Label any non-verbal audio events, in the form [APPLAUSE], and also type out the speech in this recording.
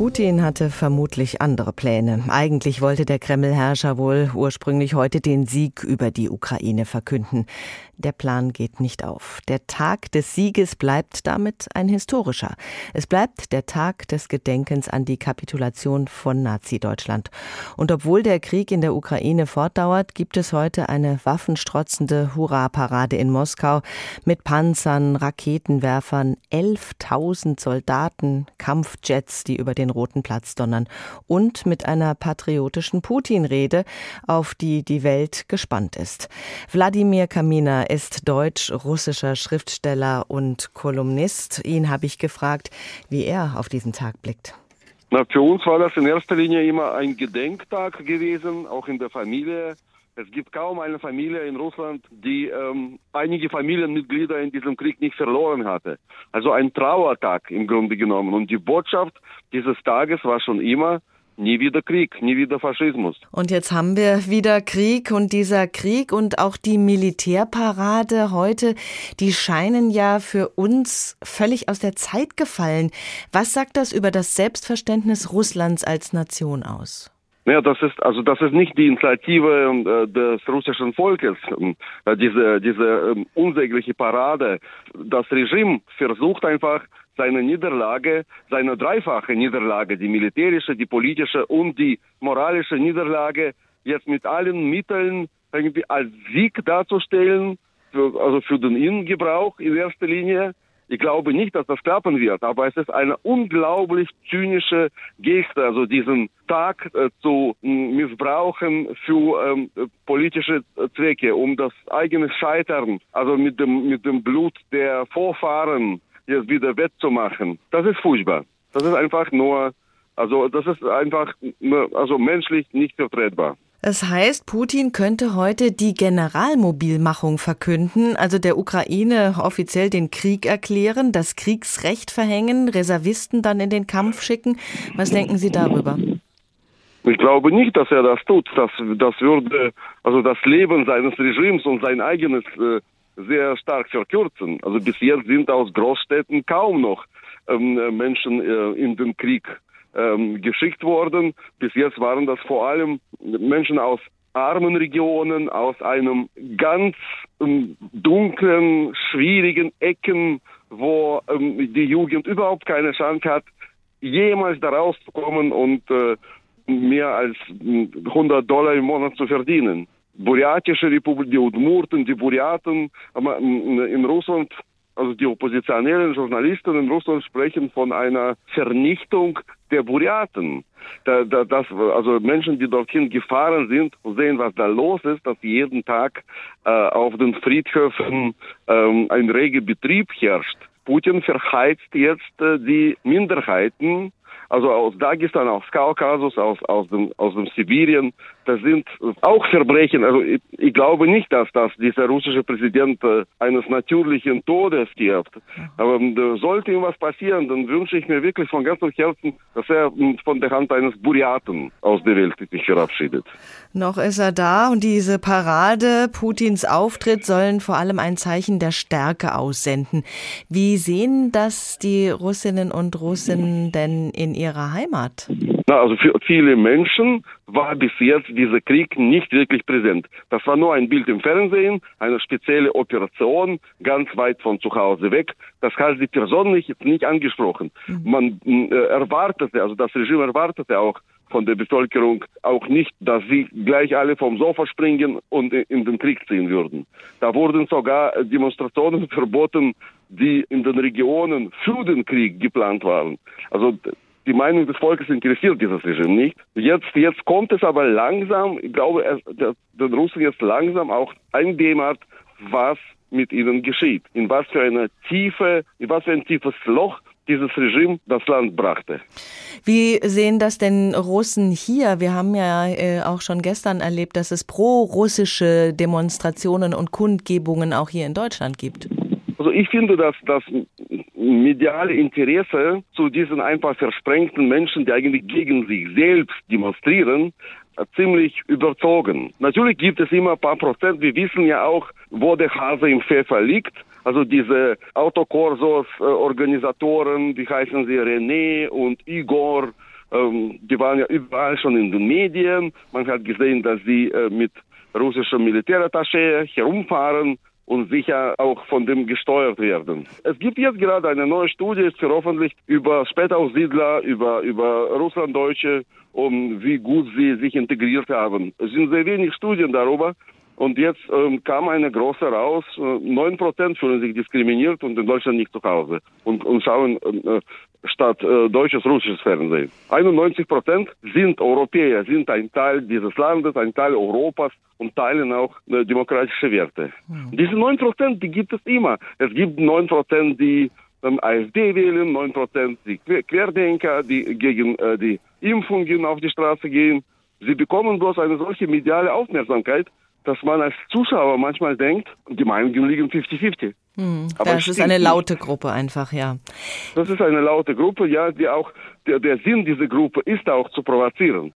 Putin hatte vermutlich andere Pläne. Eigentlich wollte der Kreml-Herrscher wohl ursprünglich heute den Sieg über die Ukraine verkünden. Der Plan geht nicht auf. Der Tag des Sieges bleibt damit ein historischer. Es bleibt der Tag des Gedenkens an die Kapitulation von Nazi-Deutschland. Und obwohl der Krieg in der Ukraine fortdauert, gibt es heute eine waffenstrotzende Hurra-Parade in Moskau mit Panzern, Raketenwerfern, 11.000 Soldaten, Kampfjets, die über den Roten Platz donnern und mit einer patriotischen Putin-Rede, auf die die Welt gespannt ist. Wladimir Kamina ist deutsch-russischer Schriftsteller und Kolumnist. Ihn habe ich gefragt, wie er auf diesen Tag blickt. Na, für uns war das in erster Linie immer ein Gedenktag gewesen, auch in der Familie. Es gibt kaum eine Familie in Russland, die ähm, einige Familienmitglieder in diesem Krieg nicht verloren hatte. Also ein Trauertag im Grunde genommen. Und die Botschaft dieses Tages war schon immer, nie wieder Krieg, nie wieder Faschismus. Und jetzt haben wir wieder Krieg und dieser Krieg und auch die Militärparade heute, die scheinen ja für uns völlig aus der Zeit gefallen. Was sagt das über das Selbstverständnis Russlands als Nation aus? Ja, das ist also das ist nicht die Initiative äh, des russischen Volkes, äh, diese diese äh, unsägliche Parade. Das Regime versucht einfach seine Niederlage, seine dreifache Niederlage, die militärische, die politische und die moralische Niederlage, jetzt mit allen Mitteln irgendwie als Sieg darzustellen, für, also für den Innengebrauch in erster Linie. Ich glaube nicht, dass das klappen wird, aber es ist eine unglaublich zynische Geste, also diesen Tag äh, zu äh, missbrauchen für ähm, politische Zwecke, um das eigene Scheitern, also mit dem, mit dem Blut der Vorfahren jetzt wieder wettzumachen. Das ist furchtbar. Das ist einfach nur, also das ist einfach, also menschlich nicht vertretbar. Es heißt, Putin könnte heute die Generalmobilmachung verkünden, also der Ukraine offiziell den Krieg erklären, das Kriegsrecht verhängen, Reservisten dann in den Kampf schicken. Was denken Sie darüber? Ich glaube nicht, dass er das tut. Das, das würde also das Leben seines Regimes und sein eigenes äh, sehr stark verkürzen. Also bis jetzt sind aus Großstädten kaum noch ähm, Menschen äh, in den Krieg ähm, geschickt worden. Bis jetzt waren das vor allem Menschen aus armen Regionen, aus einem ganz ähm, dunklen, schwierigen Ecken, wo ähm, die Jugend überhaupt keine Chance hat, jemals da rauszukommen und äh, mehr als hm, 100 Dollar im Monat zu verdienen. Buryatische Republik, die Udmurten, die Buryaten ähm, in Russland also die oppositionellen Journalisten in Russland sprechen von einer Vernichtung der Buryaten. Da, da, das, also Menschen, die dorthin gefahren sind und sehen, was da los ist, dass jeden Tag äh, auf den Friedhöfen ähm, ein reger Betrieb herrscht. Putin verheizt jetzt äh, die Minderheiten also aus Dagestan, aus Kaukasus, aus, aus, dem, aus dem Sibirien. Das sind auch Verbrechen. Also ich, ich glaube nicht, dass das dieser russische Präsident äh, eines natürlichen Todes stirbt. Aber äh, sollte ihm was passieren, dann wünsche ich mir wirklich von ganzem Herzen, dass er äh, von der Hand eines Buryaten aus der Welt sich verabschiedet. Noch ist er da und diese Parade, Putins Auftritt sollen vor allem ein Zeichen der Stärke aussenden. Wie sehen das die Russinnen und Russen denn in ihrer Heimat? Na, also für viele Menschen war bis jetzt dieser Krieg nicht wirklich präsent. Das war nur ein Bild im Fernsehen, eine spezielle Operation, ganz weit von zu Hause weg. Das hat sie persönlich jetzt nicht angesprochen. Mhm. Man äh, erwartete, also das Regime erwartete auch von der Bevölkerung auch nicht, dass sie gleich alle vom Sofa springen und in den Krieg ziehen würden. Da wurden sogar Demonstrationen [LAUGHS] verboten, die in den Regionen für den Krieg geplant waren. Also die Meinung des Volkes interessiert dieses Regime nicht. Jetzt, jetzt kommt es aber langsam, ich glaube, es, den Russen jetzt langsam auch eingedämmert, was mit ihnen geschieht. In was für eine tiefe, in was für ein tiefes Loch dieses Regime das Land brachte. Wie sehen das denn Russen hier? Wir haben ja äh, auch schon gestern erlebt, dass es pro-russische Demonstrationen und Kundgebungen auch hier in Deutschland gibt. Also ich finde, dass das mediale Interesse zu diesen einfach versprengten Menschen, die eigentlich gegen sich selbst demonstrieren, ziemlich überzogen. Natürlich gibt es immer ein paar Prozent. Wir wissen ja auch, wo der Hase im Pfeffer liegt. Also diese Autokorsos, äh, Organisatoren, wie heißen sie, René und Igor, ähm, die waren ja überall schon in den Medien. Man hat gesehen, dass sie äh, mit russischem Militärattaché herumfahren und sicher auch von dem gesteuert werden. Es gibt jetzt gerade eine neue Studie, ist veröffentlicht über Spätaussiedler, über, über Russlanddeutsche und wie gut sie sich integriert haben. Es sind sehr wenig Studien darüber. Und jetzt ähm, kam eine große raus, neun äh, Prozent fühlen sich diskriminiert und in Deutschland nicht zu Hause und, und schauen äh, statt äh, deutsches, russisches Fernsehen. 91 Prozent sind Europäer, sind ein Teil dieses Landes, ein Teil Europas und teilen auch äh, demokratische Werte. Mhm. Diese neun Prozent, die gibt es immer. Es gibt neun Prozent, die ähm, AfD wählen, neun Prozent die Querdenker, die gegen äh, die Impfungen auf die Straße gehen. Sie bekommen bloß eine solche mediale Aufmerksamkeit, dass man als Zuschauer manchmal denkt, die Meinungen liegen 50-50. Hm, das ist eine laute Gruppe einfach, ja. Das ist eine laute Gruppe, ja, die auch, der, der Sinn dieser Gruppe ist auch zu provozieren.